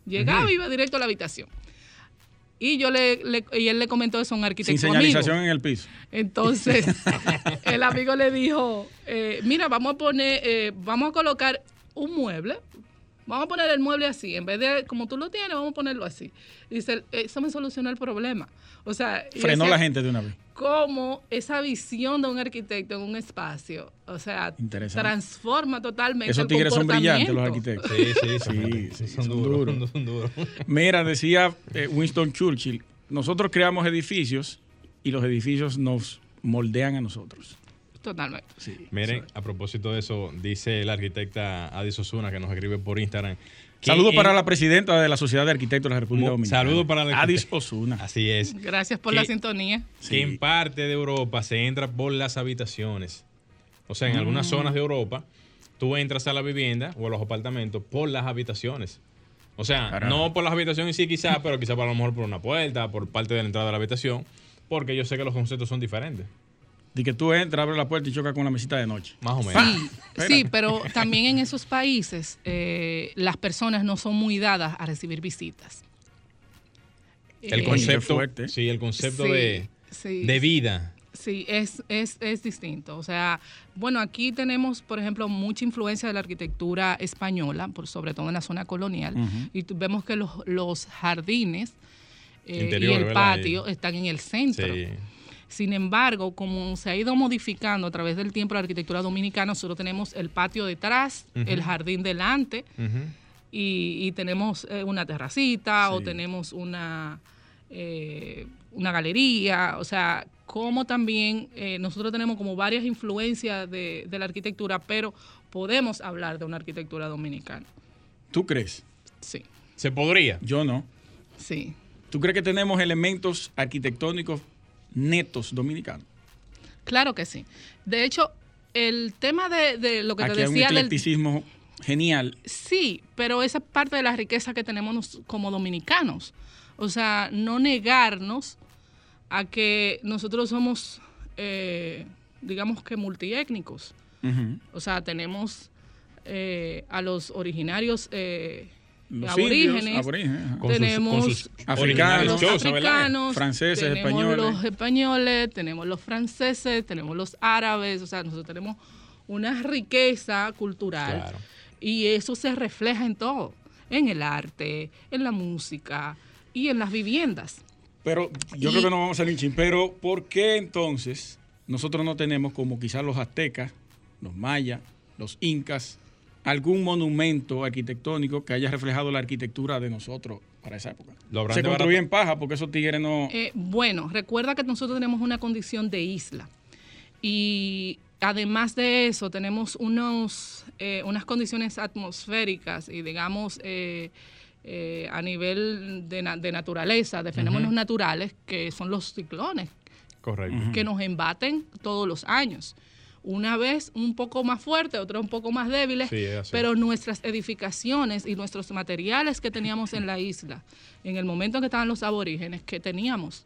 Llegaba y iba directo a la habitación. Y yo le, le- y él le comentó eso a un arquitecto sin amigo. señalización en el piso. Entonces, el amigo le dijo, eh, mira, vamos a poner, eh, vamos a colocar un mueble, vamos a poner el mueble así, en vez de como tú lo tienes, vamos a ponerlo así. Dice, eso me solucionó el problema. O sea, Frenó decía, la gente de una vez. Cómo esa visión de un arquitecto en un espacio, o sea, transforma totalmente Esos el tigres son brillantes, los arquitectos. Sí, sí, Sí, sí. sí, son, son duros. duros. Son duros. Mira, decía eh, Winston Churchill, nosotros creamos edificios y los edificios nos moldean a nosotros. Totalmente. Sí. Miren, a propósito de eso, dice la arquitecta Adis Osuna que nos escribe por Instagram. Saludos para la presidenta de la Sociedad de Arquitectos de la República Dominicana. saludos para la Adis. Osuna. Así es. Gracias por la sintonía. Sí. Que en parte de Europa se entra por las habitaciones. O sea, en Mm. algunas zonas de Europa, tú entras a la vivienda o a los apartamentos por las habitaciones. O sea, no por las habitaciones sí quizás, pero quizás a lo mejor por una puerta, por parte de la entrada de la habitación, porque yo sé que los conceptos son diferentes. De que tú entras, abres la puerta y chocas con la mesita de noche. Más o menos. Sí, sí, pero también en esos países eh, las personas no son muy dadas a recibir visitas. El Eh, concepto, fuerte. sí, el concepto sí, de, sí, de vida. Sí, es, es, es distinto. O sea, bueno, aquí tenemos, por ejemplo, mucha influencia de la arquitectura española, por, sobre todo en la zona colonial, y vemos que los, los jardines eh, Interior, y el ¿verdad? patio están en el centro. Sí. Sin embargo, como se ha ido modificando a través del tiempo la arquitectura dominicana, nosotros tenemos el patio detrás, el jardín delante y, y tenemos eh, una terracita o tenemos una, eh, una galería. O sea, como también eh, nosotros tenemos como varias influencias de, de la arquitectura, pero podemos hablar de una arquitectura dominicana. ¿Tú crees? Sí, Se podría. Yo no. sí. ¿Tú crees que tenemos elementos arquitectónicos netos dominicanos? Claro que sí. De hecho, el tema de, de lo que Aquí te hay un decía del, eclecticismo genial. Sí, pero esa es parte de la riqueza que tenemos como dominicanos. O sea, no negarnos a que nosotros somos, eh, digamos que multiétnicos. O sea, tenemos eh, a los originarios eh, Los aborígenes, indios, aborígenes, ajá. Con sus- tenemos con sus africanos, los africanos, Franceses, tenemos españoles. los españoles, tenemos los franceses, tenemos los árabes, o sea, nosotros tenemos una riqueza cultural Claro. y eso se refleja en todo, en el arte, en la música y en las viviendas. Pero yo Y- creo que no vamos a salir chin. Pero ¿por qué entonces nosotros no tenemos, como quizás los aztecas, los mayas, los incas, algún monumento arquitectónico que haya reflejado la arquitectura de nosotros para esa época? Lo habrán Se construye en paja porque esos tigres no... Eh, bueno, recuerda que nosotros tenemos una condición de isla y además de eso tenemos unos, eh, unas condiciones atmosféricas y digamos eh, eh, a nivel de, na- de naturaleza, de fenómenos naturales, que son los ciclones, Correcto. que nos embaten todos los años. Una vez un poco más fuerte, otra un poco más débiles, Sí, pero nuestras edificaciones y nuestros materiales que teníamos en la isla, en el momento en que estaban los aborígenes, que teníamos,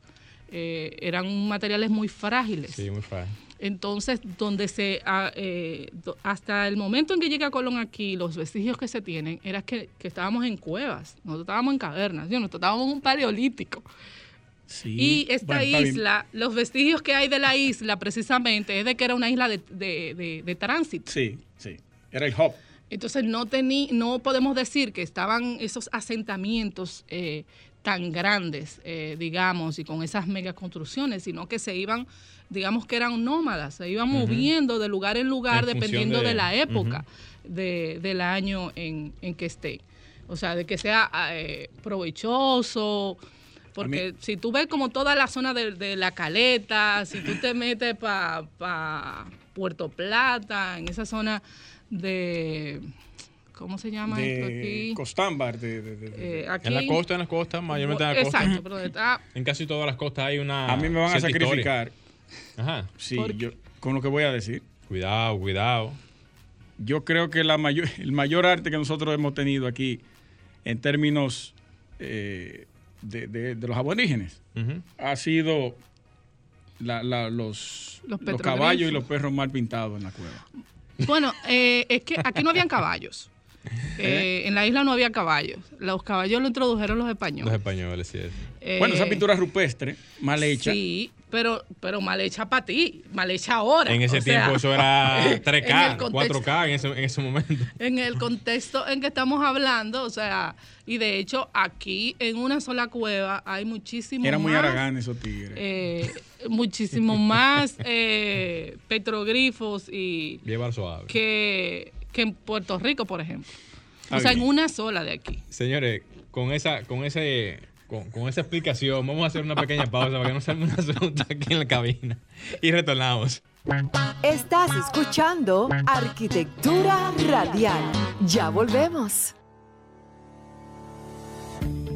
eh, eran materiales muy frágiles. Sí, muy fácil. Entonces, donde se ah, eh, hasta el momento en que llega Colón aquí, los vestigios que se tienen era que, que estábamos en cuevas, nosotros estábamos en cavernas, ¿sí? nosotros estábamos en un paleolítico. Sí. Y esta Bueno, está bien. isla, los vestigios que hay de la isla precisamente es de que era una isla de, de- de- de tránsito. Sí, sí. Era el hub. Entonces no, tení, no podemos decir que estaban esos asentamientos eh, tan grandes, eh, digamos, y con esas megaconstrucciones, sino que se iban, digamos que eran nómadas, se iban moviendo de lugar en lugar En dependiendo de, de- la época de- del año en, en que esté. O sea, de que sea eh, provechoso. Porque si tú ves como toda la zona de, de la caleta, si tú te metes para Puerto Plata, en esa zona de... ¿Cómo se llama esto De aquí? Costámbar. De, de- de- de- Eh, aquí En la costa, en las costas, mayormente en la costa. Exacto, pero está... En casi todas las costas hay una. a mí me van a historia. sacrificar. Ajá. Sí, yo, con lo que voy a decir. Cuidado, cuidado. yo creo que la mayor, el mayor arte que nosotros hemos tenido aquí en términos eh, de, de- de los aborígenes ha sido la- la- los, Los los caballos y los perros mal pintados en la cueva. Bueno, eh, es que aquí no habían caballos. Eh, en la isla no había caballos. Los caballos lo introdujeron los españoles. Los españoles, sí. es. Eh, bueno, esa pintura rupestre, mal hecha. Sí, pero, pero mal hecha para ti, mal hecha ahora. En ese O sea, tiempo eso era en 3K, el contexto- 4K en ese, en ese momento. En el contexto en que estamos hablando, o sea, y de hecho aquí en una sola cueva hay muchísimo Era muy aragán esos tigres. eh, muchísimo más eh, petroglifos y Llevar suave. que, que en Puerto Rico, por ejemplo. Está o sea, en una sola de aquí. Señores, con esa, con ese, con, con esa explicación, vamos a hacer una pequeña pausa para que no salga una pregunta aquí en la cabina. Y retornamos. Estás escuchando Arquitectura Radial. Ya volvemos.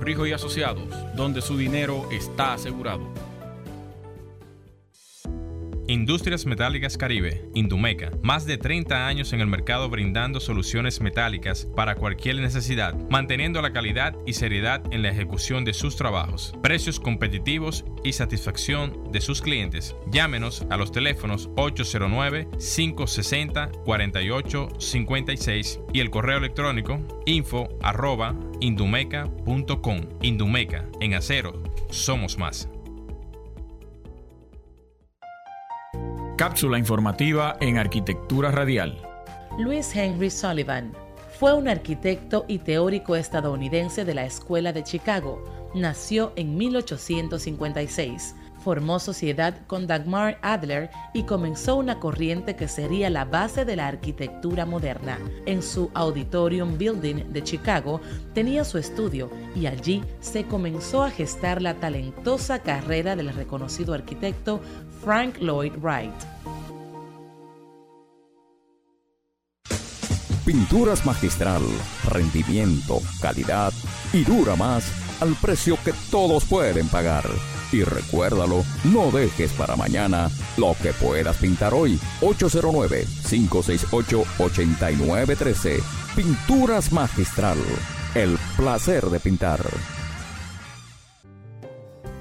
Rijo y Asociados, donde su dinero está asegurado. Industrias Metálicas Caribe, Indumeca, más de 30 años en el mercado brindando soluciones metálicas para cualquier necesidad, manteniendo la calidad y seriedad en la ejecución de sus trabajos, precios competitivos y satisfacción de sus clientes. Llámenos a los teléfonos 809-560-4856 y el correo electrónico info arroba. Indumeca, en acero, somos más. Cápsula informativa en Arquitectura Radial. Louis Henry Sullivan fue un arquitecto y teórico estadounidense de la Escuela de Chicago. Nació en 1856. Formó sociedad con Dagmar Adler y comenzó una corriente que sería la base de la arquitectura moderna. En su Auditorium Building de Chicago tenía su estudio y allí se comenzó a gestar la talentosa carrera del reconocido arquitecto Frank Lloyd Wright. Pinturas magistral, rendimiento, calidad y dura más al precio que todos pueden pagar. Y recuérdalo, no dejes para mañana lo que puedas pintar hoy. 809-568-8913. Pinturas magistral. El placer de pintar.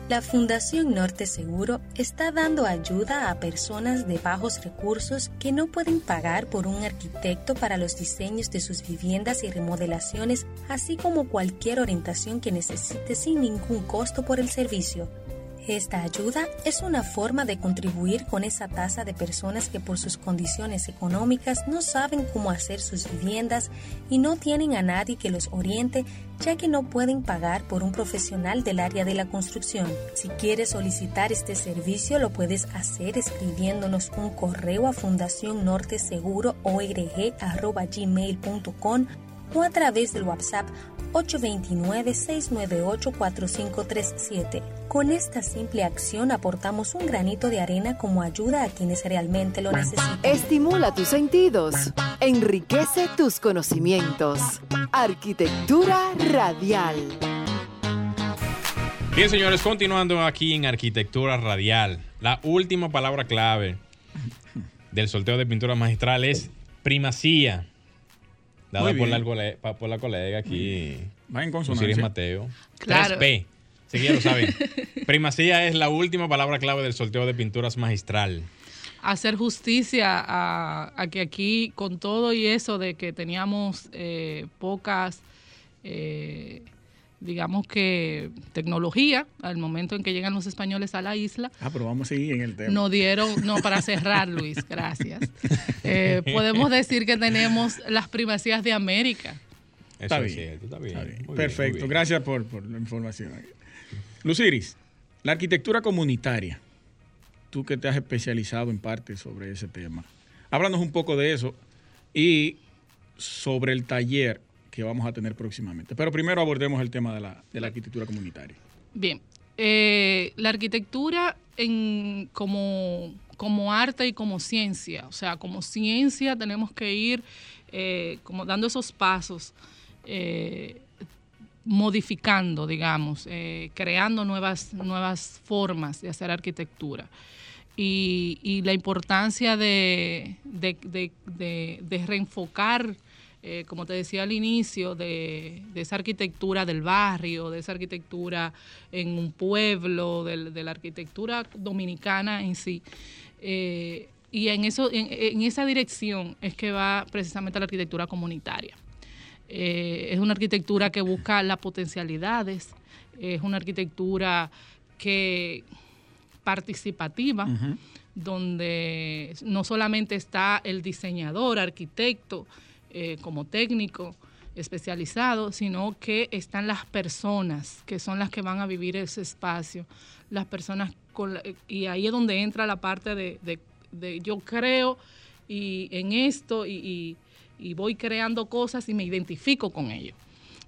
La Fundación Norte Seguro está dando ayuda a personas de bajos recursos que no pueden pagar por un arquitecto para los diseños de sus viviendas y remodelaciones, así como cualquier orientación que necesite sin ningún costo por el servicio. Esta ayuda es una forma de contribuir con esa tasa de personas que por sus condiciones económicas no saben cómo hacer sus viviendas y no tienen a nadie que los oriente ya que no pueden pagar por un profesional del área de la construcción. Si quieres solicitar este servicio lo puedes hacer escribiéndonos un correo a fundacionnorteseguroorg.gmail.com o a través del WhatsApp 829-698-4537. Con esta simple acción aportamos un granito de arena como ayuda a quienes realmente lo necesitan. Estimula tus sentidos, enriquece tus conocimientos. Arquitectura Radial. Bien, señores, continuando aquí en Arquitectura Radial. La última palabra clave del sorteo de pintura magistral es primacía. Dada por la, por la colega aquí, Va en Osiris consonancia. Mateo. Claro. 3P. Así que ya lo saben. primacía es la última palabra clave del sorteo de pinturas magistral. hacer justicia a, a que aquí, con todo y eso de que teníamos eh, pocas, eh, digamos que, tecnología al momento en que llegan los españoles a la isla, Ah, pero vamos a seguir en el tema. nos dieron, no, para cerrar, Luis, gracias. Eh, podemos decir que tenemos las primacías de América. Eso Está es bien. cierto, está bien. Está bien. Muy bien, Perfecto, muy gracias por, por la información. Luciris, la arquitectura comunitaria, tú que te has especializado en parte sobre ese tema, háblanos un poco de eso y sobre el taller que vamos a tener próximamente. Pero primero abordemos el tema de la, de la arquitectura comunitaria. Bien, eh, la arquitectura en, como, como arte y como ciencia, o sea, como ciencia tenemos que ir eh, como dando esos pasos, eh, modificando, digamos, creando nuevas, nuevas formas de hacer arquitectura. Y, la importancia de, de reenfocar eh, como te decía al inicio, de, esa arquitectura del barrio, de esa arquitectura en un pueblo, de, la arquitectura dominicana en sí. Eh, y en, eso, en, esa dirección es que va precisamente la arquitectura comunitaria. Eh, es una arquitectura que busca las potencialidades, es una arquitectura que participativa, donde no solamente está el diseñador, arquitecto, eh, como técnico especializado, sino que están las personas que son las que van a vivir ese espacio, las personas con y ahí es donde entra la parte de, yo creo y en esto y, voy creando cosas y me identifico con ello.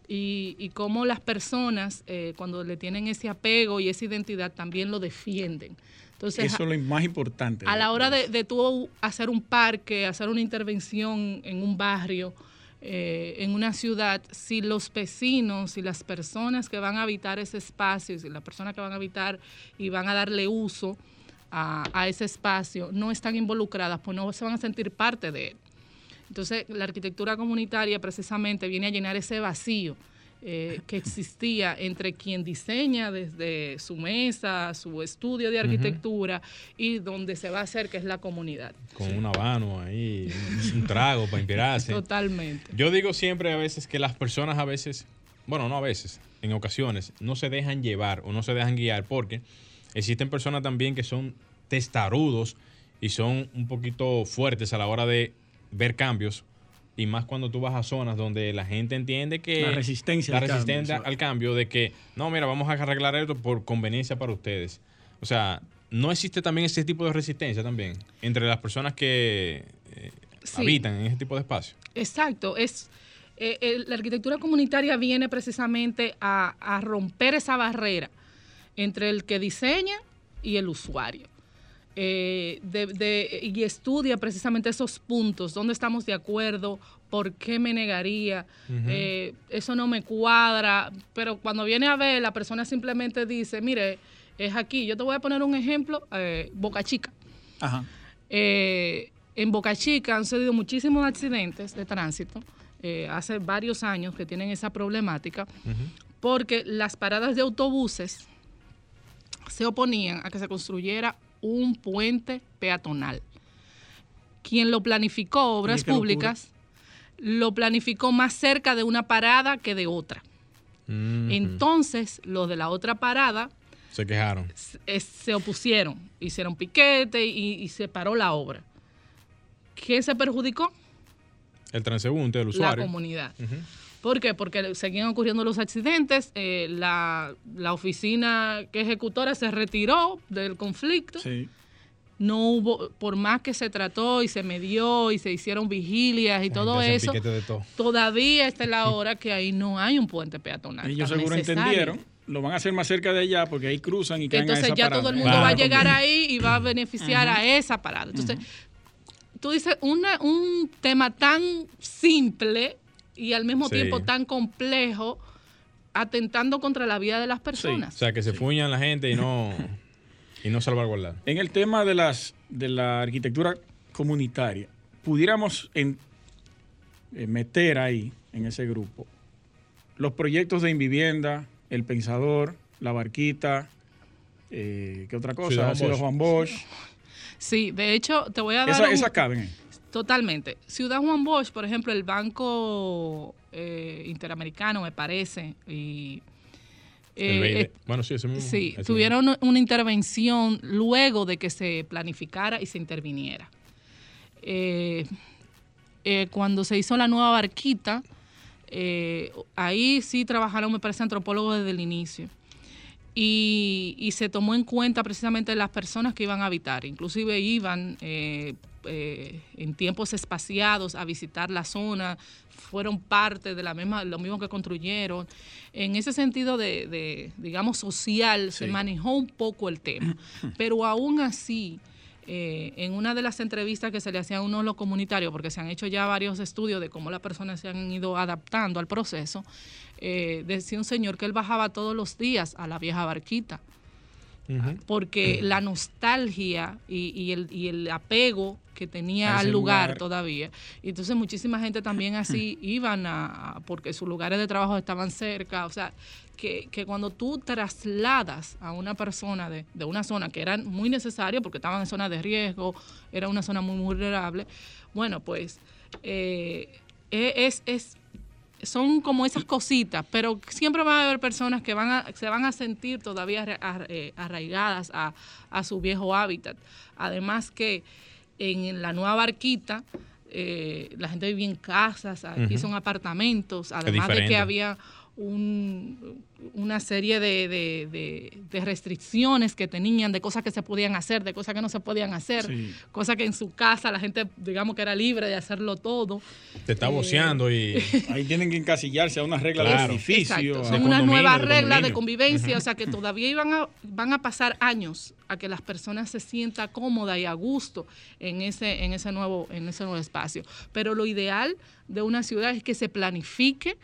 Y, y cómo las personas, eh, cuando le tienen ese apego y esa identidad, también lo defienden. Entonces, Eso es lo más importante. A la hora de, de tú hacer un parque, hacer una intervención en un barrio, eh, en una ciudad, si los vecinos, y las personas que van a habitar ese espacio, si las personas que van a habitar y van a darle uso a, a ese espacio no están involucradas, pues no se van a sentir parte de él. Entonces, la arquitectura comunitaria precisamente viene a llenar ese vacío eh, que existía entre quien diseña desde su mesa, su estudio de arquitectura y donde se va a hacer, que es la comunidad. Con un habano ahí, un trago para inspirarse. Totalmente. Yo digo siempre a veces que las personas a veces, bueno, no a veces, en ocasiones, no se dejan llevar o no se dejan guiar porque existen personas también que son testarudos y son un poquito fuertes a la hora de ver cambios y más cuando tú vas a zonas donde la gente entiende que la resistencia, la al, resistencia cambio, al cambio de que no mira vamos a arreglar esto por conveniencia para ustedes o sea no existe también ese tipo de resistencia también entre las personas que eh, habitan en ese tipo de espacio exacto es eh, la arquitectura comunitaria viene precisamente a, a romper esa barrera entre el que diseña y el usuario eh, de, y estudia precisamente esos puntos, dónde estamos de acuerdo, por qué me negaría, eh, eso no me cuadra, pero cuando viene a ver, la persona simplemente dice, mire, es aquí, yo te voy a poner un ejemplo, eh, Boca Chica. en Boca Chica han sucedido muchísimos accidentes de tránsito, hace varios años que tienen esa problemática, porque las paradas de autobuses se oponían a que se construyera un puente peatonal. Quien lo planificó, Obras Públicas, lo, planificó más cerca de una parada que de otra. Entonces, los de la otra parada se quejaron. Se, opusieron, hicieron piquete y, se paró la obra. ¿Quién se perjudicó? El transeúnte, el usuario. La comunidad. ¿Por qué? Porque seguían ocurriendo los accidentes, eh, la, oficina que ejecutora se retiró del conflicto. No hubo, por más que se trató y se medió y se hicieron vigilias y todo eso, todavía está la hora que ahí no hay un puente peatonal. Ellos seguro entendieron lo van a hacer más cerca de allá porque ahí cruzan y caen Entonces ya todo el mundo va a llegar ahí y va a beneficiar a esa parada. Entonces, tú dices una, un tema tan simple y al mismo tiempo tan complejo, atentando contra la vida de las personas. O sea, que se fuñan la gente y no, y no salvaguardar. En el tema de, las, de la arquitectura comunitaria, pudiéramos en, eh, meter ahí, en ese grupo, los proyectos de Invivienda, El Pensador, La Barquita, eh, ¿qué otra cosa? Ciudad Juan Bosch. Sí, de hecho, te voy a dar. Esa, caben. Totalmente. Ciudad Juan Bosch, por ejemplo, el Banco eh, Interamericano, me parece, y... Eh, bueno, sí, ese mismo, sí tuvieron una intervención luego de que se planificara y se interviniera. Eh, cuando se hizo la nueva barquita, ahí sí trabajaron, me parece, antropólogos desde el inicio. Y, y, se tomó en cuenta precisamente las personas que iban a habitar. Inclusive iban eh, en tiempos espaciados a visitar la zona, fueron parte de la misma, lo mismo que construyeron. En ese sentido de, digamos, social, se manejó un poco el tema, pero aún así... Eh, en una de las entrevistas que se le hacían a uno de los comunitarios, porque se han hecho ya varios estudios de cómo las personas se han ido adaptando al proceso, eh, decía un señor que él bajaba todos los días a la vieja barquita porque la nostalgia y, el, apego que tenía al lugar, todavía. Y entonces muchísima gente también así iban a, porque sus lugares de trabajo estaban cerca, o sea, que, cuando tú trasladas a una persona de, una zona que era muy necesaria porque estaban en zona de riesgo, era una zona muy vulnerable, bueno, pues eh, e, es, es son como esas cositas, pero siempre va a haber personas que van a, se van a sentir todavía eh, arraigadas a, su viejo hábitat. Además que en la nueva barquita, eh, la gente vivía en casas, aquí son apartamentos, además de que había un, una serie de, restricciones que tenían, de cosas que se podían hacer, de cosas que no se podían hacer, cosas que en su casa la gente, digamos que era libre de hacerlo todo. Te está boceando y... Ahí tienen que encasillarse a unas reglas de edificio. Son unas nuevas reglas de convivencia, o sea que todavía iban a, van a pasar años a que las personas se sientan cómodas y a gusto en ese, en ese nuevo, en ese nuevo espacio. Pero lo ideal de una ciudad es que se planifique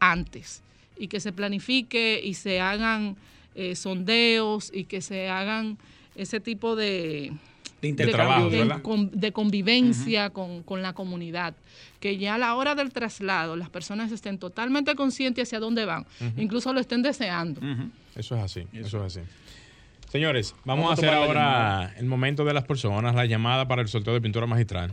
antes y que se planifique y se hagan eh, sondeos y que se hagan ese tipo de, de, convivencia con, la comunidad. Que ya a la hora del traslado las personas estén totalmente conscientes hacia dónde van, incluso lo estén deseando. Eso es así, eso es así. Señores, vamos, vamos a hacer ahora el momento de las personas, la llamada para el sorteo de pintura magistral.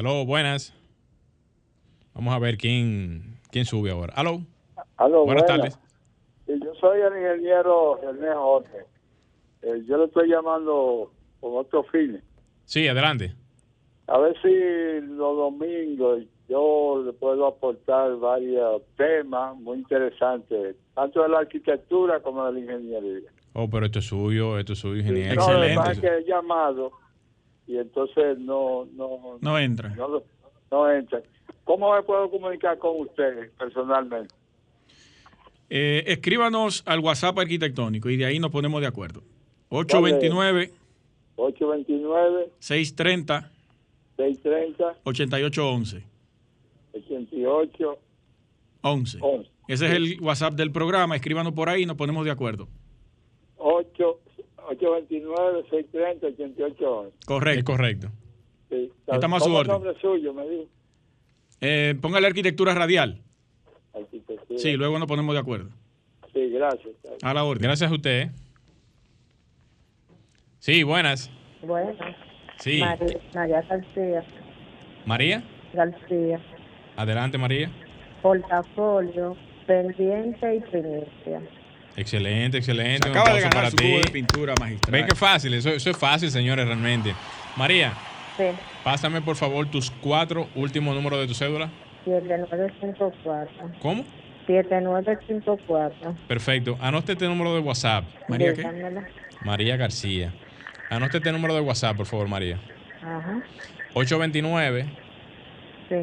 Aló, buenas. Vamos a ver quién, quién sube ahora. Aló. Aló buenas, tardes. Yo soy el ingeniero René Jorge. Eh, yo le estoy llamando con otro fin. Sí, adelante. A ver si los domingos yo le puedo aportar varios temas muy interesantes, tanto de la arquitectura como de la ingeniería. Oh, pero esto es suyo, esto es suyo, ingeniero. Excelente. que he llamado y entonces no no no entra. No, entra. ¿Cómo me puedo comunicar con ustedes personalmente? Eh, escríbanos al WhatsApp arquitectónico y de ahí nos ponemos de acuerdo. 829 829 630 630 8811 88 11. Ese es el WhatsApp del programa. Escríbanos por ahí y nos ponemos de acuerdo. 8 829-630-8811. Correcto. correcto. Sí, Estamos a su orden. nombre suyo, me dijo? Eh, póngale arquitectura radial. Arquitectura. Sí, luego nos ponemos de acuerdo. Sí, gracias. A la orden. Gracias a usted. ¿eh? Sí, buenas. Buenas. Sí. María, García. ¿María? García. Adelante, María. Portafolio, pendiente y primicia. Excelente, excelente. acaba de ganar su de pintura magistral. Ven que fácil, eso, eso es fácil, señores, realmente. María, sí. pásame por favor tus cuatro últimos números de tu cédula. 7954. ¿Cómo? 7954. Perfecto. Anote este número de WhatsApp. ¿María qué? María García. Anote este número de WhatsApp, por favor, María. Ajá. 829 sí.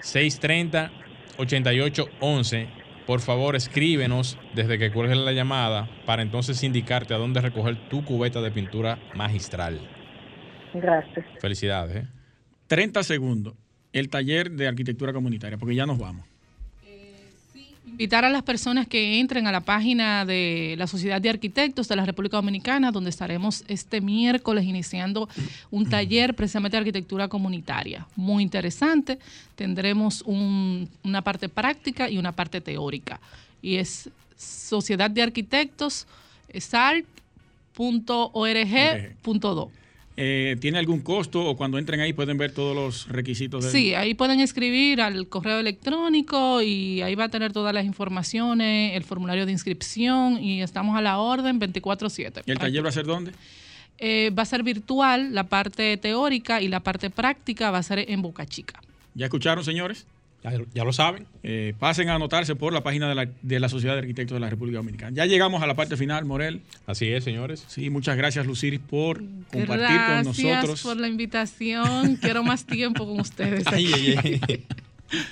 630 8811 por favor escríbenos desde que cuelgues la llamada para entonces indicarte a dónde recoger tu cubeta de pintura magistral. Gracias. Felicidades. 30 ¿eh? segundos. El taller de arquitectura comunitaria, porque ya nos vamos invitar a las personas que entren a la página de la Sociedad de Arquitectos de la República Dominicana, donde estaremos este miércoles iniciando un taller precisamente de arquitectura comunitaria. Muy interesante. Tendremos una parte práctica y una parte teórica. Y es Sociedad de Arquitectos, sart.org.do. Eh, ¿Tiene algún costo o cuando entren ahí pueden ver todos los requisitos? De... Sí, ahí pueden escribir al correo electrónico y ahí va a tener todas las informaciones, el formulario de inscripción y estamos a la orden 24/7. ¿Y el taller va a ser dónde? Eh, va a ser virtual, la parte teórica y la parte práctica va a ser en Boca Chica. ¿Ya escucharon, señores? Ya, ya lo saben. Eh, pasen a anotarse por la página de la, de la Sociedad de Arquitectos de la República Dominicana. Ya llegamos a la parte final, Morel. Así es, señores. Sí, muchas gracias, Luciris, por compartir Gracias con nosotros. por la invitación. Quiero más tiempo con ustedes. Ay, aquí. ay, ay.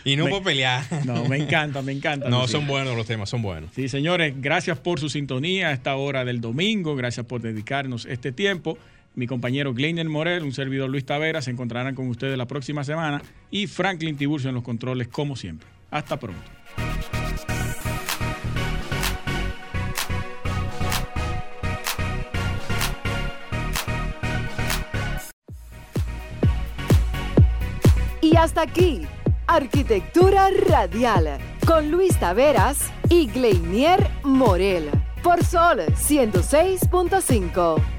Y no Me- por pelear. No, me encanta, me encanta. No, son buenos los temas, son buenos. Sí, señores, gracias por su sintonía a esta hora del domingo. Gracias por dedicarnos este tiempo. Mi compañero Gleiner Morel, un servidor Luis Tavera, se encontrarán con ustedes la próxima semana. Y Franklin Tiburcio en los controles, como siempre. Hasta pronto. Y hasta aquí, Arquitectura Radial, con Luis Taveras y Gleinier Morel, por Sol 106.5.